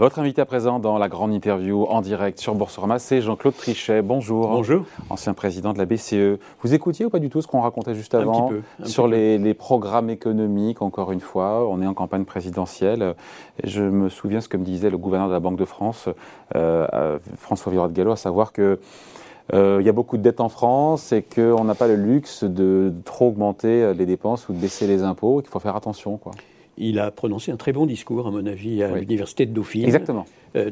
Votre invité à présent dans la grande interview en direct sur Boursorama, c'est Jean-Claude Trichet. Bonjour. Bonjour. Ancien président de la BCE. Vous écoutiez ou pas du tout ce qu'on racontait juste avant un petit peu, sur les, programmes économiques, encore une fois On est en campagne présidentielle. Je me souviens ce que me disait le gouverneur de la Banque de France, euh, François Villeroy de Gallo, à savoir que euh, il y a beaucoup de dettes en France et qu'on n'a pas le luxe de trop augmenter les dépenses ou de baisser les impôts, qu'il faut faire attention. Quoi il a prononcé un très bon discours, à mon avis, à l'université de Dauphine. Exactement. Euh,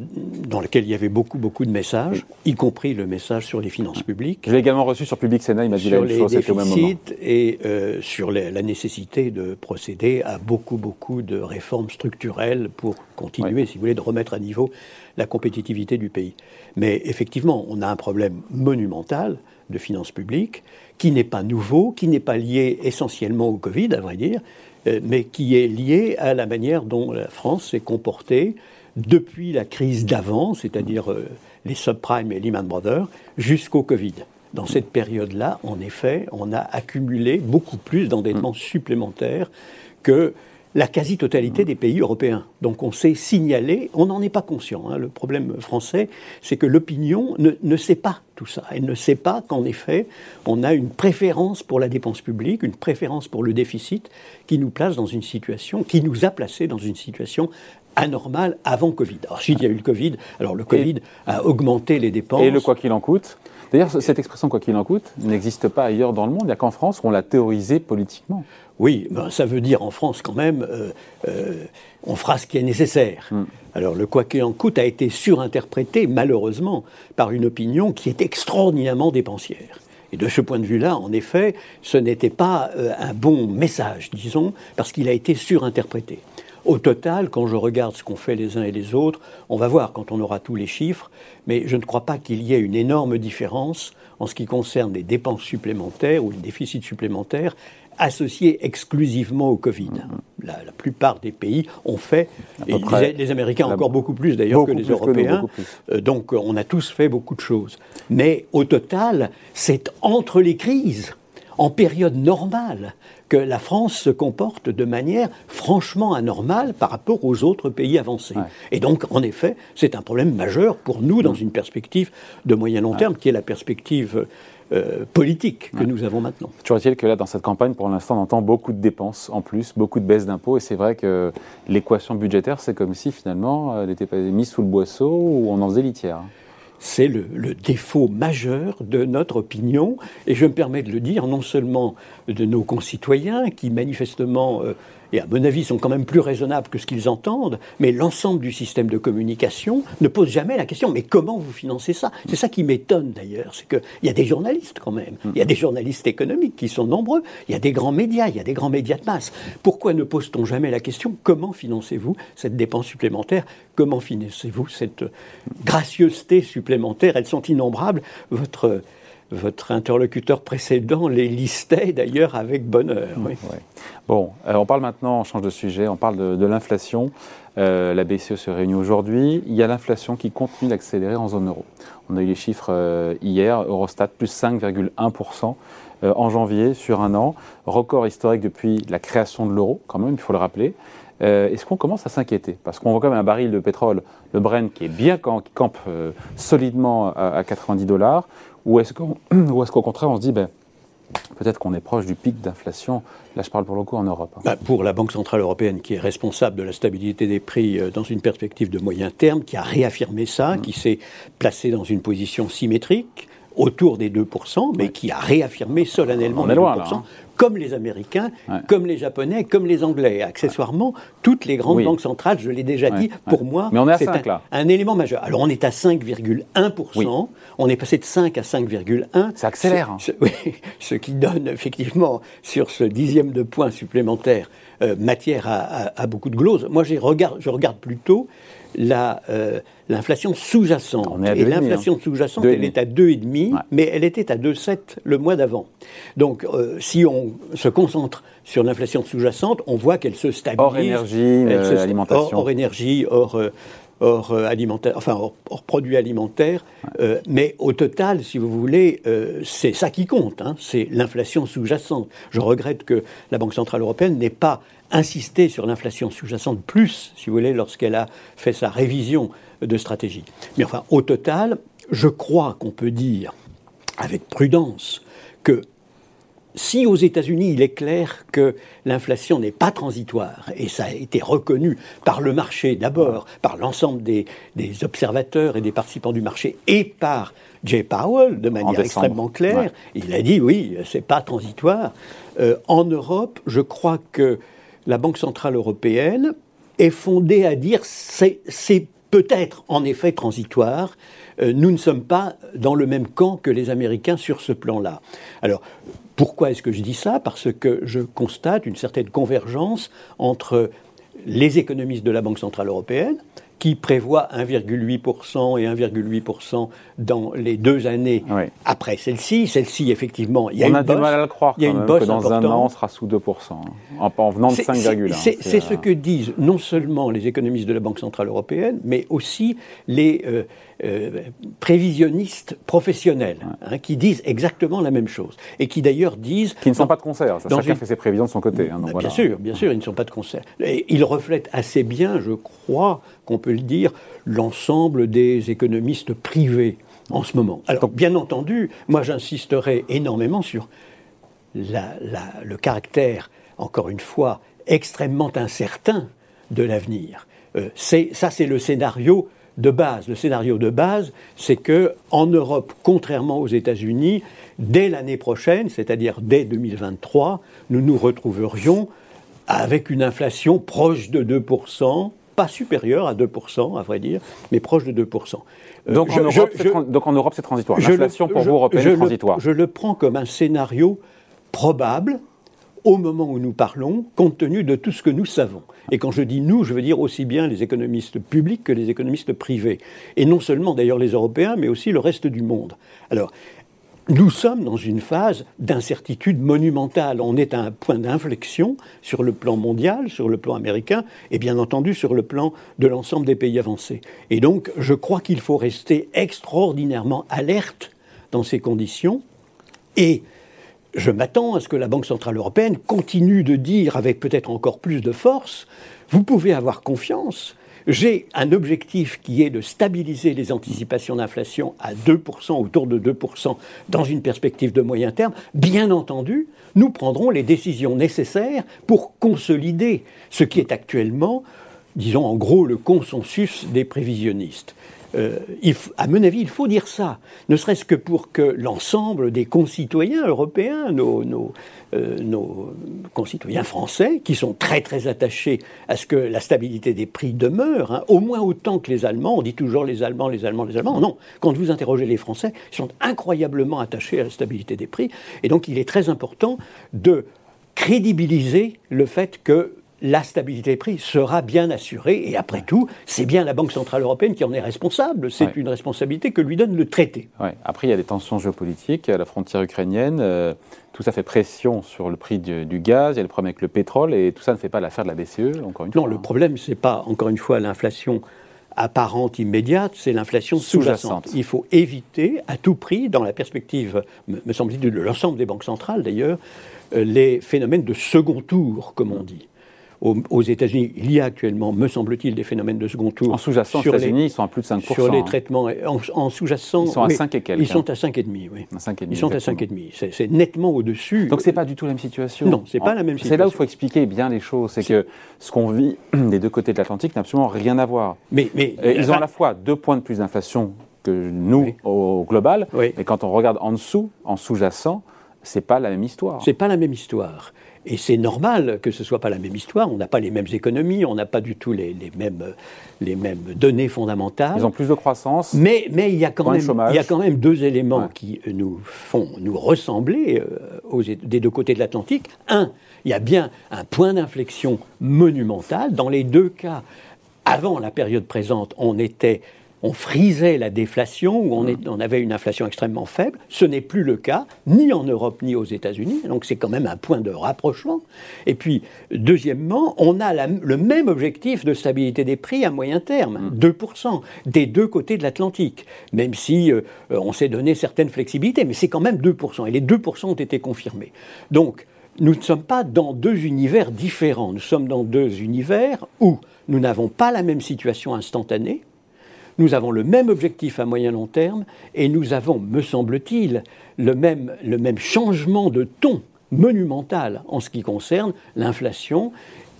dans lequel il y avait beaucoup, beaucoup de messages, y compris le message sur les finances publiques. Je l'ai également reçu sur Public Sénat, il m'a dit la même chose, au même moment. Et euh, sur la nécessité de procéder à beaucoup, beaucoup de réformes structurelles pour continuer, si vous voulez, de remettre à niveau la compétitivité du pays. Mais effectivement, on a un problème monumental de finances publiques qui n'est pas nouveau, qui n'est pas lié essentiellement au Covid, à vrai dire, mais qui est lié à la manière dont la France s'est comportée depuis la crise d'avant, c'est-à-dire euh, les subprimes et Lehman Brothers, jusqu'au Covid. Dans cette période-là, en effet, on a accumulé beaucoup plus d'endettement supplémentaire que la quasi-totalité des pays européens. Donc on s'est signalé, on n'en est pas conscient. Hein. Le problème français, c'est que l'opinion ne, sait pas tout ça. Elle ne sait pas qu'en effet, on a une préférence pour la dépense publique, une préférence pour le déficit, qui nous place dans une situation, qui nous a placés dans une situation anormale avant Covid. Alors, s'il y a eu le Covid, alors le Covid a augmenté les dépenses. Et le quoi qu'il en coûte? D'ailleurs, cette expression quoi qu'il en coûte n'existe pas ailleurs dans le monde. Il n'y a qu'en France où on l'a théorisée politiquement. Oui, ben, ça veut dire en France quand même, euh, euh, on fera ce qui est nécessaire. Hmm. Alors le quoi qu'il en coûte a été surinterprété malheureusement par une opinion qui est extraordinairement dépensière. Et de ce point de vue-là, en effet, ce n'était pas euh, un bon message, disons, parce qu'il a été surinterprété. Au total, quand je regarde ce qu'ont fait les uns et les autres, on va voir quand on aura tous les chiffres, mais je ne crois pas qu'il y ait une énorme différence en ce qui concerne les dépenses supplémentaires ou les déficits supplémentaires associés exclusivement au Covid. La, plupart des pays ont fait, et les, Américains encore beaucoup plus d'ailleurs que les Européens, euh, donc on a tous fait beaucoup de choses. Mais au total, c'est entre les crises, en période normale, que la France se comporte de manière franchement anormale par rapport aux autres pays avancés. Et donc, en effet, c'est un problème majeur pour nous dans une perspective de moyen-long terme, qui est la perspective euh, politique que nous avons maintenant. Toujours est-il que là, dans cette campagne, pour l'instant, on entend beaucoup de dépenses en plus, beaucoup de baisses d'impôts, et c'est vrai que l'équation budgétaire, c'est comme si finalement, elle n'était pas mise sous le boisseau ou on en faisait litière. C'est le, défaut majeur de notre opinion, et je me permets de le dire non seulement de nos concitoyens qui manifestement euh, et à mon avis sont quand même plus raisonnables que ce qu'ils entendent, mais l'ensemble du système de communication ne pose jamais la question mais comment vous financez ça? C'est ça qui m'étonne d'ailleurs, c'est qu'il y a des journalistes quand même, il y a des journalistes économiques qui sont nombreux, il y a des grands médias, il y a des grands médias de masse. Pourquoi ne pose-t-on jamais la question comment financez-vous cette dépense supplémentaire? Comment financez-vous cette gracieuseté supplémentaire? Elles sont innombrables. Votre votre interlocuteur précédent les listait d'ailleurs avec bonheur. Bon, euh, on parle maintenant, on change de sujet, on parle de, l'inflation. Euh, la BCE se réunit aujourd'hui. Il y a l'inflation qui continue d'accélérer en zone euro. On a eu les chiffres euh, hier, Eurostat plus 5,1% en janvier sur un an, record historique depuis la création de l'euro, quand même, il faut le rappeler. Est-ce qu'on commence à s'inquiéter? Parce qu'on voit quand même un baril de pétrole, le Brent, qui est bien, qui campe solidement à, à 90 dollars. Ou est-ce qu'au contraire, on se dit, ben, peut-être qu'on est proche du pic d'inflation Là, je parle pour le coup en Europe. Hein. Bah, pour la Banque Centrale Européenne, qui est responsable de la stabilité des prix euh, dans une perspective de moyen terme, qui a réaffirmé ça, mmh. qui s'est placé dans une position symétrique, autour des 2%, mais qui a réaffirmé solennellement les 2%, hein. Comme les Américains, comme les Japonais, comme les Anglais. Accessoirement, toutes les grandes banques centrales, je l'ai déjà dit, pour moi, c'est un, élément majeur. Alors on est à 5,1%, on est passé de 5 à 5,1. Ça accélère. Ce, oui, ce qui donne effectivement, sur ce dixième de point supplémentaire, euh, matière à, beaucoup de gloses. Moi, je regarde, je regarde plutôt euh, l'inflation sous-jacente. Et l'inflation hein. sous-jacente, elle est à 2,5, mais elle était à 2,7 le mois d'avant. Donc, euh, si on se concentre sur l'inflation sous-jacente, on voit qu'elle se stabilise. Hors énergie, euh, alimentation. Hors, énergie, hors hors, alimentaire, enfin, hors, produits alimentaires. mais au total, si vous voulez, c'est ça qui compte, hein, c'est l'inflation sous-jacente. Je regrette que la Banque Centrale Européenne n'ait pas insisté sur l'inflation sous-jacente plus, si vous voulez, lorsqu'elle a fait sa révision de stratégie. Mais enfin, au total, je crois qu'on peut dire avec prudence que si aux États-Unis, il est clair que l'inflation n'est pas transitoire, et ça a été reconnu par le marché d'abord, par l'ensemble des, observateurs et des participants du marché, et par Jay Powell de manière extrêmement claire, il a dit oui, c'est pas transitoire. Euh, en Europe, je crois que la Banque centrale européenne est fondée à dire c'est peut-être en effet transitoire. Euh, nous ne sommes pas dans le même camp que les Américains sur ce plan-là. Alors, pourquoi est-ce que je dis ça? Parce que je constate une certaine convergence entre les économistes de la Banque Centrale Européenne, qui prévoit 1,8% et 1,8% dans les deux années après celle-ci. Celle-ci, effectivement, il y a on une a du mal à le croire. Il y a une bosse que dans un an, on sera sous 2%, hein, en, venant de 5,1. C'est ce que disent non seulement les économistes de la Banque Centrale Européenne, mais aussi les euh, euh, prévisionnistes professionnels, hein, qui disent exactement la même chose. Et qui d'ailleurs disent... Qui ne sont pas de concert, chacun fait ses prévisions de son côté. Hein, bien sûr, bien sûr, ils ne sont pas de concert. Et ils reflètent assez bien, je crois, qu'on peut le dire, l'ensemble des économistes privés en ce moment. Alors, bien entendu, moi j'insisterai énormément sur le caractère, encore une fois, extrêmement incertain de l'avenir. Euh, ça, c'est le scénario de base. Le scénario de base, c'est que en Europe, contrairement aux États-Unis, dès l'année prochaine, c'est-à-dire dès 2023, nous nous retrouverions avec une inflation proche de 2%, pas supérieure à 2%, à vrai dire, mais proche de 2%. Euh, donc, en Europe, donc, en Europe, c'est transitoire. L'inflation pour vous, européenne, est transitoire. je le prends comme un scénario probable, au moment où nous parlons, compte tenu de tout ce que nous savons. Et quand je dis nous, je veux dire aussi bien les économistes publics que les économistes privés. Et non seulement d'ailleurs les Européens, mais aussi le reste du monde. Alors, nous sommes dans une phase d'incertitude monumentale. On est à un point d'inflexion sur le plan mondial, sur le plan américain, et bien entendu sur le plan de l'ensemble des pays avancés. Et donc, je crois qu'il faut rester extraordinairement alerte dans ces conditions. Et je m'attends à ce que la Banque Centrale Européenne continue de dire avec peut-être encore plus de force, vous pouvez avoir confiance, j'ai un objectif qui est de stabiliser les anticipations d'inflation à 2%, autour de 2%, dans une perspective de moyen terme. Bien entendu, nous prendrons les décisions nécessaires pour consolider ce qui est actuellement, disons en gros, le consensus des prévisionnistes. Euh, à mon avis, il faut dire ça, ne serait-ce que pour que l'ensemble des concitoyens européens, nos, euh, concitoyens français, qui sont très très attachés à ce que la stabilité des prix demeure, hein, au moins autant que les Allemands, on dit toujours les Allemands, les Allemands, les Allemands, non, quand vous interrogez les Français, ils sont incroyablement attachés à la stabilité des prix, et donc il est très important de crédibiliser le fait que la stabilité des prix sera bien assurée. Et après tout, c'est bien la Banque Centrale Européenne qui en est responsable. C'est une responsabilité que lui donne le traité. Après, il y a des tensions géopolitiques à la frontière ukrainienne. Euh, tout ça fait pression sur le prix du, gaz. Il y a le problème avec le pétrole. Et tout ça ne fait pas l'affaire de la BCE, encore une fois. Non, le problème, ce n'est pas, encore une fois, l'inflation apparente immédiate, c'est l'inflation sous-jacente. Il faut éviter à tout prix, dans la perspective, me semble-t-il, de l'ensemble des banques centrales d'ailleurs, euh, les phénomènes de second tour, comme on dit aux, États-Unis, il y a actuellement, me semble-t-il, des phénomènes de second tour. En sous-jacent, aux États-Unis, ils sont à plus de 5%. Sur les traitements, en, sous-jacent. Ils sont à 5 et quelques. Ils sont à 5,5, oui. À 5 ils sont à 5,5. C'est nettement au-dessus. Donc c'est pas du tout la même situation. Non, c'est pas la même situation. C'est là où il faut expliquer bien les choses. C'est que ce qu'on vit des deux côtés de l'Atlantique n'a absolument rien à voir. Mais, mais ils ont à la fois deux points de plus d'inflation que nous au global, mais quand on regarde en dessous, en sous-jacent, c'est pas la même histoire. C'est pas la même histoire. Et c'est normal que ce ne soit pas la même histoire. On n'a pas les mêmes économies, on n'a pas du tout les, mêmes, les mêmes données fondamentales. Ils ont plus de croissance. Mais, mais il, y a quand même, il y a quand même deux éléments qui nous font nous ressembler euh, aux, des deux côtés de l'Atlantique. Un, il y a bien un point d'inflexion monumental. Dans les deux cas, avant la période présente, on était on frisait la déflation, où on, on, avait une inflation extrêmement faible. Ce n'est plus le cas, ni en Europe, ni aux États-Unis. Donc c'est quand même un point de rapprochement. Et puis, deuxièmement, on a le même objectif de stabilité des prix à moyen terme, 2%, des deux côtés de l'Atlantique, même si euh, on s'est donné certaines flexibilités, mais c'est quand même 2%. Et les 2% ont été confirmés. Donc, nous ne sommes pas dans deux univers différents. Nous sommes dans deux univers où nous n'avons pas la même situation instantanée, nous avons le même objectif à moyen long terme et nous avons, me semble-t-il, le même, le même changement de ton monumental en ce qui concerne l'inflation.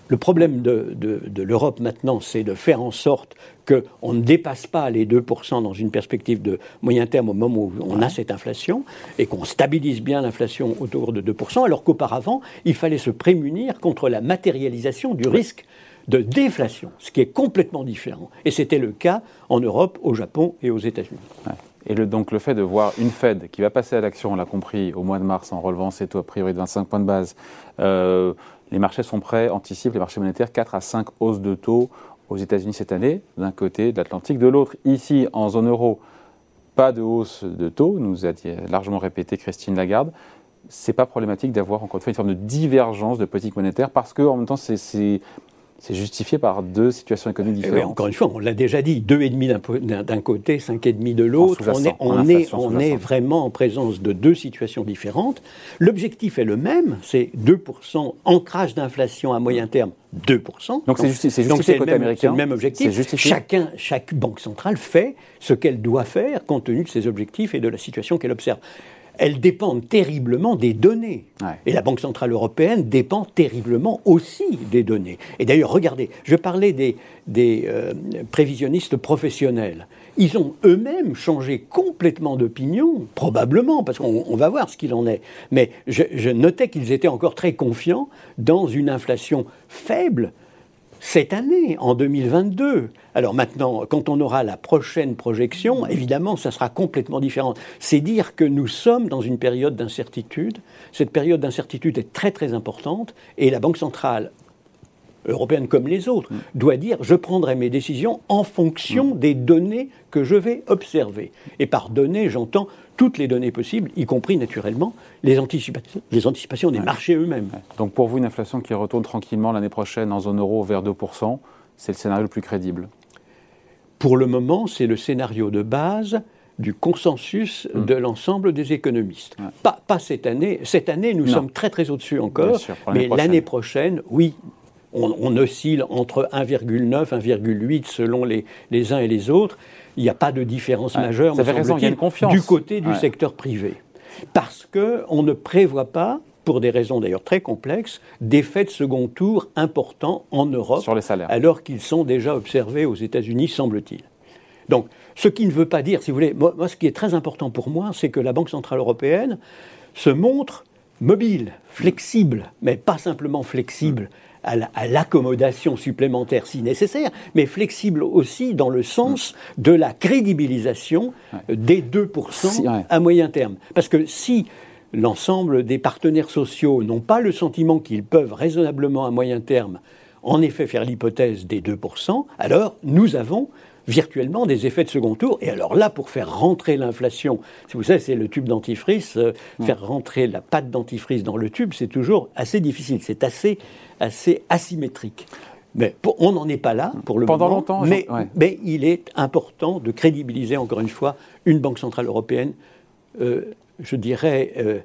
Le problème de, de, l'Europe maintenant, c'est de faire en sorte qu'on ne dépasse pas les 2% dans une perspective de moyen terme au moment où on a cette inflation et qu'on stabilise bien l'inflation autour de 2%, alors qu'auparavant, il fallait se prémunir contre la matérialisation du risque de déflation, ce qui est complètement différent. Et c'était le cas en Europe, au Japon et aux États-Unis. Et donc le fait de voir une Fed qui va passer à l'action, on l'a compris, au mois de mars en relevant ses taux a priori de 25 points de base, euh, les marchés sont prêts, anticipent les marchés monétaires 4 à 5 hausses de taux aux États-Unis cette année, d'un côté de l'Atlantique, de l'autre, ici en zone euro, pas de hausse de taux, nous a largement répété Christine Lagarde. C'est pas problématique d'avoir encore une fois une forme de divergence de politique monétaire parce que en même temps c'est c'est justifié par deux situations économiques eh différentes. encore une fois, on l'a déjà dit, 2,5 d'un côté, 5,5 de l'autre. On, est, on, est, on est, vraiment en présence de deux situations différentes. L'objectif est le même, c'est 2%, ancrage d'inflation à moyen terme, 2%. Donc c'est justifié, justifié côté américain. C'est le même objectif. Chacun, chaque banque centrale fait ce qu'elle doit faire compte tenu de ses objectifs et de la situation qu'elle observe elles dépendent terriblement des données. Et la Banque Centrale Européenne dépend terriblement aussi des données. Et d'ailleurs, regardez, je parlais des, euh, prévisionnistes professionnels. Ils ont eux-mêmes changé complètement d'opinion, probablement, parce qu'on va voir ce qu'il en est. Mais je notais qu'ils étaient encore très confiants dans une inflation faible cette année, en 2022. Alors maintenant, quand on aura la prochaine projection, évidemment, ça sera complètement différent. C'est dire que nous sommes dans une période d'incertitude. Cette période d'incertitude est très très importante et la Banque centrale européenne comme les autres, doit dire je prendrai mes décisions en fonction des données que je vais observer. Et par données, j'entends toutes les données possibles, y compris naturellement les, anticipations, les anticipations des marchés eux-mêmes. Donc pour vous, une inflation qui retourne tranquillement l'année prochaine en zone euro vers 2%, c'est le scénario le plus crédible? Pour le moment, c'est le scénario de base du consensus hmm. de l'ensemble des économistes. Pas, pas, cette année. Cette année, nous sommes très très au-dessus encore, mais l'année prochaine, oui, on, oscille entre 1,9, 1,8 selon les, les uns et les autres il n'y a pas de différence majeure, du côté du secteur privé. Parce qu'on ne prévoit pas, pour des raisons d'ailleurs très complexes, d'effets de second tour importants en Europe, Sur les salaires. alors qu'ils sont déjà observés aux États-Unis, semble-t-il. Donc, ce qui ne veut pas dire, si vous voulez, moi, ce qui est très important pour moi, c'est que la Banque Centrale Européenne se montre mobile, flexible, mais pas simplement flexible à l'accommodation supplémentaire si nécessaire, mais flexible aussi dans le sens de la crédibilisation des 2% à moyen terme. Parce que si l'ensemble des partenaires sociaux n'ont pas le sentiment qu'ils peuvent raisonnablement à moyen terme en effet faire l'hypothèse des 2%, alors nous avons virtuellement des effets de second tour. Et alors là, pour faire rentrer l'inflation, vous savez, c'est le tube dentifrice, euh, faire rentrer la pâte dentifrice dans le tube, c'est toujours assez difficile, c'est assez, assez asymétrique. Mais on n'en est pas là pour le Pendant moment. longtemps, mais, mais, il est important de crédibiliser encore une fois une banque centrale européenne, euh, je dirais, euh,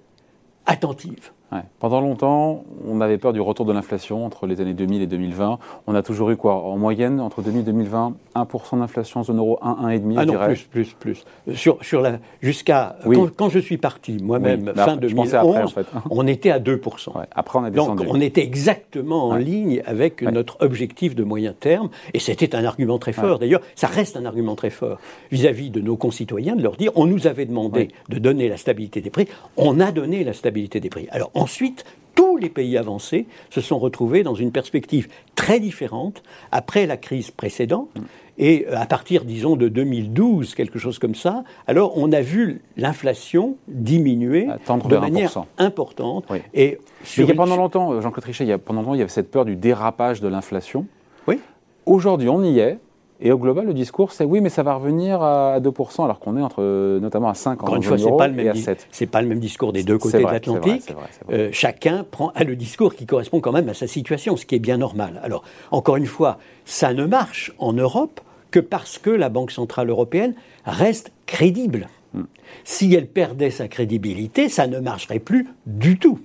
attentive. Pendant longtemps, on avait peur du retour de l'inflation entre les années 2000 et 2020. On a toujours eu quoi En moyenne, entre 2000 et 2020, 1% d'inflation en zone euro, 1, 1,5 ah non, plus, plus, plus. Sur, sur la, jusqu'à, quand, je suis parti, moi-même, fin 2011, après, en fait. on était à 2%. après, on a descendu. Donc, on était exactement en ligne avec notre objectif de moyen terme. Et c'était un argument très fort. D'ailleurs, ça reste un argument très fort vis-à-vis de nos concitoyens, de leur dire, on nous avait demandé de donner la stabilité des prix. On a donné la stabilité des prix. Alors, Ensuite, tous les pays avancés se sont retrouvés dans une perspective très différente après la crise précédente. Et euh, à partir, disons, de 2012, quelque chose comme ça, alors on a vu l'inflation diminuer de manière importante. Et il y a pendant longtemps, euh, Jean-Claude Trichet, il y a, pendant longtemps, il y avait cette peur du dérapage de l'inflation. Oui. Aujourd'hui, on y est. Et au global, le discours, c'est oui, mais ça va revenir à 2%, alors qu'on est entre, notamment à 5 Encore une fois, c'est pas le même à 7. C'est pas le même discours des deux côtés de l'Atlantique. Euh, chacun prend a le discours qui correspond quand même à sa situation, ce qui est bien normal. Alors, encore une fois, ça ne marche en Europe que parce que la Banque centrale européenne reste crédible. Hmm. Si elle perdait sa crédibilité, ça ne marcherait plus du tout.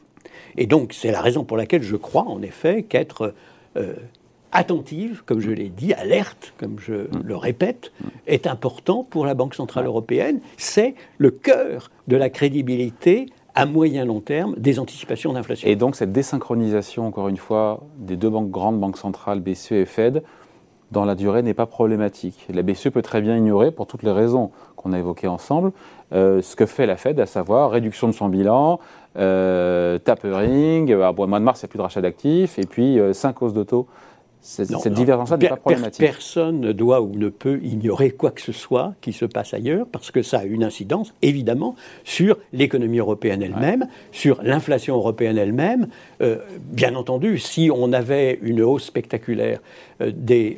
Et donc, c'est la raison pour laquelle je crois, en effet, qu'être euh, attentive, comme je l'ai dit, alerte, comme je mm. le répète, est important pour la Banque Centrale Européenne. C'est le cœur de la crédibilité à moyen long terme des anticipations d'inflation. Et donc cette désynchronisation, encore une fois, des deux banques, grandes banques centrales, BCE et Fed, dans la durée n'est pas problématique. La BCE peut très bien ignorer, pour toutes les raisons qu'on a évoquées ensemble, euh, ce que fait la Fed, à savoir réduction de son bilan, euh, tapering, à mois de mars, il n'y a plus de rachat d'actifs, et puis euh, cinq hausses de taux cette, divergence-là n'est pas problématique. Personne ne doit ou ne peut ignorer quoi que ce soit qui se passe ailleurs, parce que ça a une incidence, évidemment, sur l'économie européenne elle-même, sur l'inflation européenne elle-même. Euh, bien entendu, si on avait une hausse spectaculaire euh, des,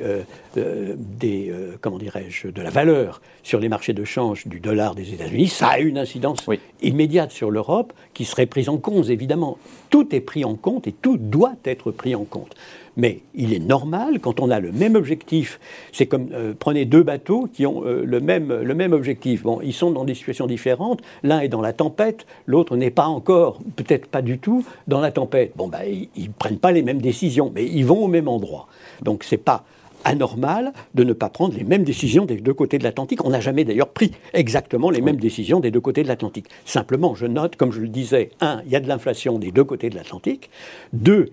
euh, des comment dirais-je, de la valeur sur les marchés de change du dollar des États-Unis, ça a une incidence immédiate sur l'Europe qui serait prise en compte, évidemment. Tout est pris en compte et tout doit être pris en compte. Mais il est normal, quand on a le même objectif, c'est comme euh, prenez deux bateaux qui ont euh, le, même, le même objectif. Bon, ils sont dans des situations différentes. L'un est dans la tempête, l'autre n'est pas encore, peut-être pas du tout, dans la tempête. Bon, ben, ils ne prennent pas les mêmes décisions, mais ils vont au même endroit. Donc, c'est pas anormal de ne pas prendre les mêmes décisions des deux côtés de l'Atlantique. On n'a jamais d'ailleurs pris exactement les mêmes décisions des deux côtés de l'Atlantique. Simplement, je note, comme je le disais, un, il y a de l'inflation des deux côtés de l'Atlantique. Deux,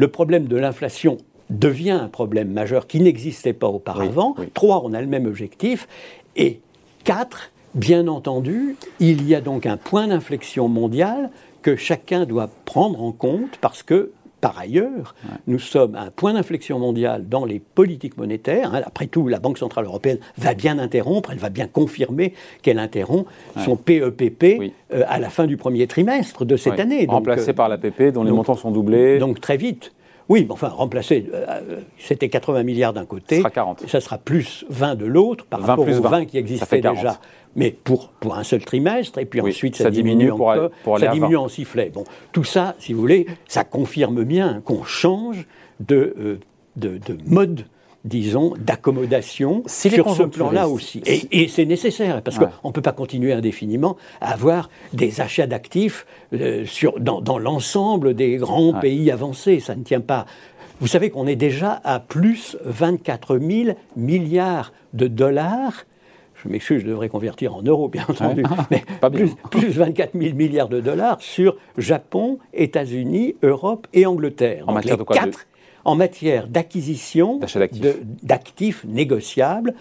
le problème de l'inflation devient un problème majeur qui n'existait pas auparavant. Trois, on a le même objectif. Et quatre, bien entendu, il y a donc un point d'inflexion mondial que chacun doit prendre en compte parce que par ailleurs, nous sommes à un point d'inflexion mondial dans les politiques monétaires. Hein. Après tout, la Banque Centrale Européenne va bien interrompre, elle va bien confirmer qu'elle interrompt son PEPP e euh, à la fin du premier trimestre de cette année. Remplacé par l'APP dont les montants sont doublés. Donc très vite. Oui, enfin, remplacé, euh, c'était 80 milliards d'un côté. Ça sera 40. Ça sera plus 20 de l'autre par rapport aux 20. qui existaient déjà mais pour, pour un seul trimestre, et puis ensuite ça, diminue, encore, ça diminue en sifflet. Bon, tout ça, si vous voulez, ça confirme bien qu'on change de, euh, de, de, mode disons, d'accommodation sur ce plan-là aussi. Et, c'est nécessaire, parce qu'on ne peut pas continuer indéfiniment à avoir des achats d'actifs euh, dans, dans l'ensemble des grands pays avancés. Ça ne tient pas. Vous savez qu'on est déjà à plus 24 000 milliards de dollars je m'excuse, je devrais convertir en euros, bien entendu, mais plus, plus, 24 000 milliards de dollars sur Japon, États-Unis, Europe et Angleterre. En matière de quoi quatre, En matière d'acquisition d'actifs négociables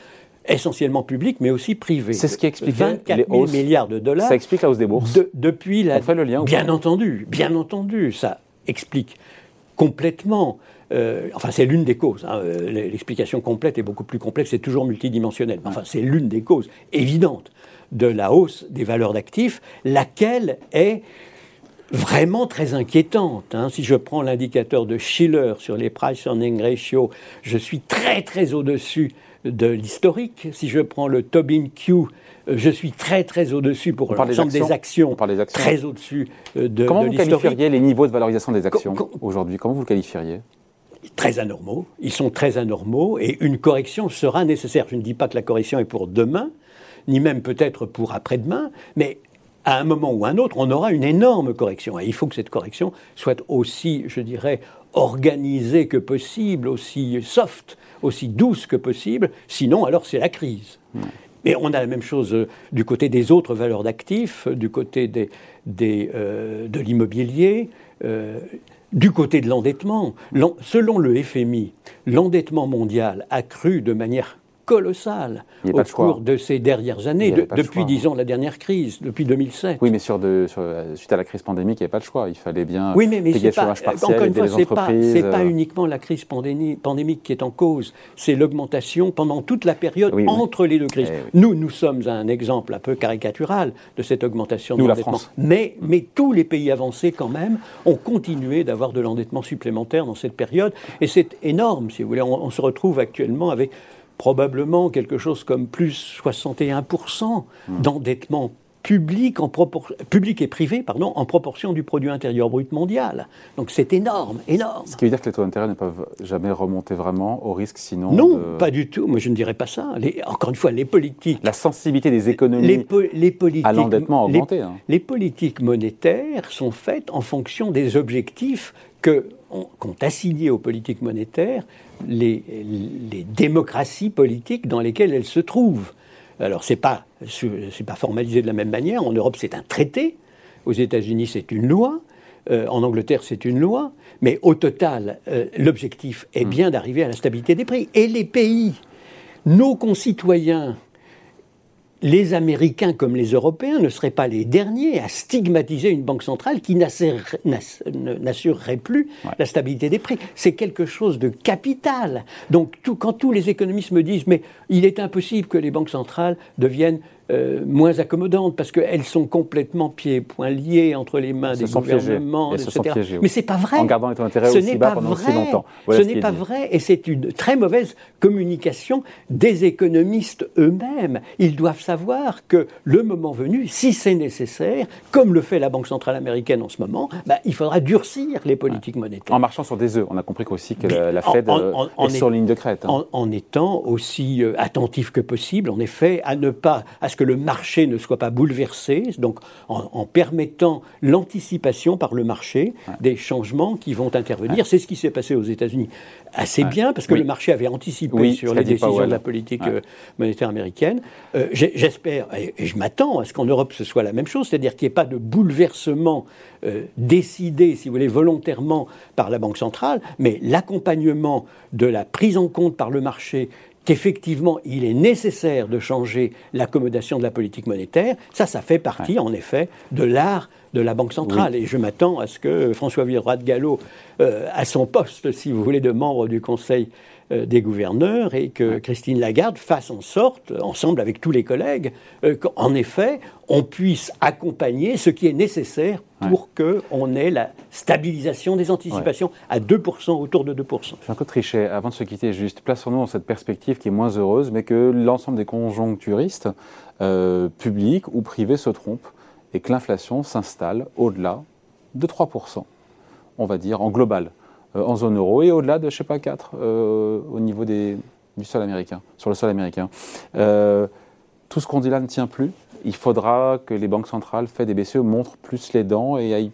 essentiellement publics, mais aussi privés. C'est ce qui explique 24 000 milliards de dollars. Ça explique la hausse des bourses. depuis la. On fait le lien. Bien entendu, bien entendu, ça explique complètement euh, enfin, c'est l'une des causes. Hein. Euh, l'explication complète est beaucoup plus complexe, c'est toujours multidimensionnel. Enfin, c'est l'une des causes évidentes de la hausse des valeurs d'actifs, laquelle est vraiment très inquiétante. Hein. Si je prends l'indicateur de Schiller sur les price earning ratio, je suis très très au-dessus de l'historique. Si je prends le Tobin Q, euh, je suis très très au-dessus pour l'ensemble des actions, des actions. très au-dessus de, de Comment vous qualifieriez les niveaux de valorisation des actions aujourd'hui? Comment vous le qualifieriez? Très anormaux. Ils sont très anormaux et une correction sera nécessaire. Je ne dis pas que la correction est pour demain, ni même peut-être pour après-demain, mais à un moment ou à un autre, on aura une énorme correction. Et il faut que cette correction soit aussi, je dirais, organisée que possible, aussi soft, aussi douce que possible. Sinon, alors c'est la crise. Et on a la même chose euh, du côté des autres valeurs d'actifs, du côté des, euh, de l'immobilier. Euh, du côté de l'endettement, selon le FMI, l'endettement mondial a cru de manière colossale au cours de ces dernières années, depuis, disons, la dernière crise, depuis 2007. Oui, mais sur de, euh, suite à la crise pandémique, il n'y avait pas de choix. Il fallait bien oui, mais, mais payer le chômage partiel, encore une fois, les entreprises. Ce n'est pas, uniquement la crise pandémique qui est en cause, c'est l'augmentation pendant toute la période entre les deux crises. Eh nous, nous sommes un exemple un peu caricatural de cette augmentation de l'endettement. Mais, mais tous les pays avancés, quand même, ont continué d'avoir de l'endettement supplémentaire dans cette période. Et c'est énorme, si vous voulez. on se retrouve actuellement avec probablement quelque chose comme plus 61% mmh. d'endettement public, en public et privé pardon, en proportion du produit intérieur brut mondial. Donc c'est énorme, énorme. Ce qui veut dire que les taux d'intérêt ne peuvent jamais remonter vraiment au risque sinon Non, pas du tout. Moi je ne dirais pas ça. encore une fois, les politiques... La sensibilité des économies les, politiques, à l'endettement a augmenté. Hein. Les, politiques monétaires sont faites en fonction des objectifs qu'ont assigné aux politiques monétaires les, les, démocraties politiques dans lesquelles elles se trouvent. Alors, ce n'est pas, pas formalisé de la même manière. En Europe, c'est un traité. Aux États-Unis, c'est une loi. Euh, en Angleterre, c'est une loi. Mais au total, euh, l'objectif est hmm. bien d'arriver à la stabilité des prix. Et les pays, nos concitoyens les Américains comme les Européens ne seraient pas les derniers à stigmatiser une banque centrale qui n'assurerait plus la stabilité des prix. C'est quelque chose de capital. Donc quand tous les économistes me disent mais il est impossible que les banques centrales deviennent euh, moins accommodantes parce qu'elles sont complètement pieds et poings liés entre les mains des gouvernements, etc. Mais c'est pas vrai. En gardant les d'intérêt aussi bas pendant vrai. longtemps. ce n'est pas vrai et c'est une très mauvaise communication des économistes eux-mêmes. Ils doivent savoir que le moment venu, si c'est nécessaire, comme le fait la Banque centrale américaine en ce moment, bah, il faudra durcir les politiques monétaires. En marchant sur des œufs, on a compris aussi que la, Fed euh, est, sur ligne de crête. Hein. En, étant aussi euh, attentif que possible, en effet, à ne pas à ce que le marché ne soit pas bouleversé, donc en, permettant l'anticipation par le marché des changements qui vont intervenir. C'est ce qui s'est passé aux États-Unis assez bien, parce que le marché avait anticipé sur les décisions de la politique euh, monétaire américaine. Euh, j'espère, et, je m'attends à ce qu'en Europe ce soit la même chose, c'est-à-dire qu'il n'y ait pas de bouleversement euh, décidé, si vous voulez, volontairement par la Banque centrale, mais l'accompagnement de la prise en compte par le marché qu'effectivement il est nécessaire de changer l'accommodation de la politique monétaire, ça, ça fait partie en effet de l'art de la Banque centrale. Et je m'attends à ce que François Villeroy de Gallo, euh, à son poste, si vous voulez, de membre du Conseil des gouverneurs, et que Christine Lagarde fasse en sorte, ensemble avec tous les collègues, euh, qu'en effet, on puisse accompagner ce qui est nécessaire pour qu'on ait la stabilisation des anticipations à 2%, autour de 2%. Jean-Claude Trichet, avant de se quitter, juste plaçons-nous dans cette perspective qui est moins heureuse, mais que l'ensemble des conjoncturistes, publics ou privés, se trompent et que l'inflation s'installe au-delà de 3%, on va dire, en global, euh, en zone euro, et au-delà de, je ne sais pas, 4 euh, au niveau des, du sol américain, sur le sol américain. Euh, tout ce qu'on dit là ne tient plus. Il faudra que les banques centrales, Fed des BCE, montrent plus les dents et aillent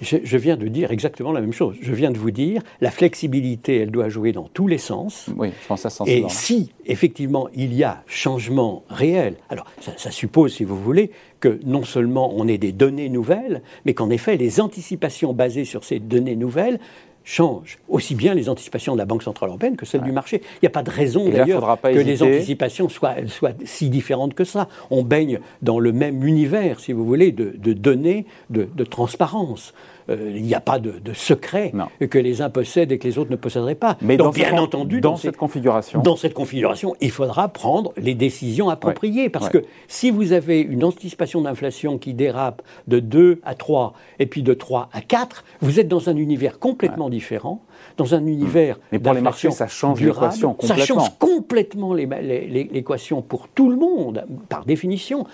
je, viens de dire exactement la même chose. Je viens de vous dire, la flexibilité, elle doit jouer dans tous les sens. Oui, je pense à ça. Et si, effectivement, il y a changement réel, alors ça, ça, suppose, si vous voulez, que non seulement on ait des données nouvelles, mais qu'en effet, les anticipations basées sur ces données nouvelles changent aussi bien les anticipations de la Banque Centrale Européenne que celles du marché. Il n'y a pas de raison d'ailleurs que les anticipations soient, soient, si différentes que ça. On baigne dans le même univers, si vous voulez, de, données, de, de transparence. Euh, il n'y a pas de, secret que les uns possèdent et que les autres ne posséderaient pas. Mais Donc, bien entendu, dans, cette configuration, dans cette configuration, il faudra prendre les décisions appropriées parce que si vous avez une anticipation d'inflation qui dérape de 2 à 3 et puis de 3 à 4, vous êtes dans un univers complètement différent dans un univers. Mais pour les marchés, ça change l'équation complètement. Ça change complètement l'équation pour tout le monde, par définition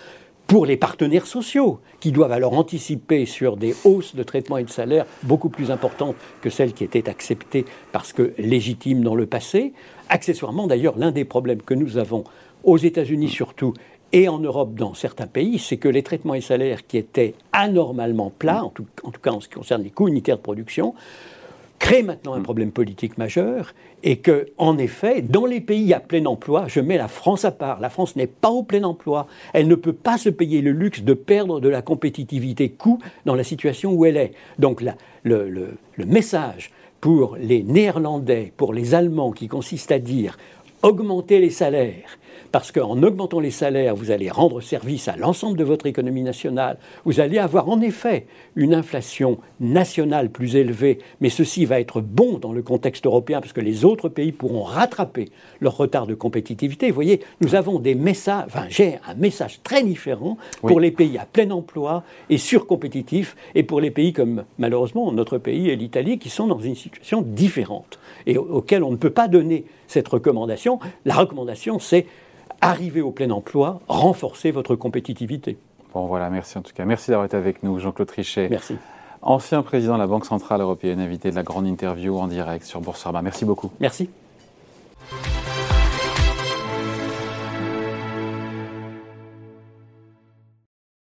pour les partenaires sociaux, qui doivent alors anticiper sur des hausses de traitement et de salaire beaucoup plus importantes que celles qui étaient acceptées parce que légitimes dans le passé. Accessoirement, d'ailleurs, l'un des problèmes que nous avons aux États-Unis surtout et en Europe dans certains pays, c'est que les traitements et salaires qui étaient anormalement plats, en tout, en tout cas en ce qui concerne les coûts unitaires de production, crée maintenant un mm. problème politique majeur et que, en effet, dans les pays à plein emploi, je mets la France à part. La France n'est pas au plein emploi. Elle ne peut pas se payer le luxe de perdre de la compétitivité coût dans la situation où elle est. Donc le, le message pour les Néerlandais, pour les Allemands, qui consiste à dire augmenter les salaires parce qu'en augmentant les salaires, vous allez rendre service à l'ensemble de votre économie nationale. Vous allez avoir en effet une inflation nationale plus élevée, mais ceci va être bon dans le contexte européen parce que les autres pays pourront rattraper leur retard de compétitivité. Vous voyez, nous avons des messages, enfin, j'ai un message très différent pour les pays à plein emploi et surcompétitifs et pour les pays comme malheureusement notre pays et l'Italie qui sont dans une situation différente et auquel on ne peut pas donner cette recommandation la recommandation, c'est arriver au plein emploi, renforcer votre compétitivité. Bon, voilà, merci en tout cas. Merci d'avoir été avec nous, Jean-Claude Trichet. Merci. Ancien président de la Banque Centrale Européenne, invité de la grande interview en direct sur Boursorama. Merci beaucoup. Merci.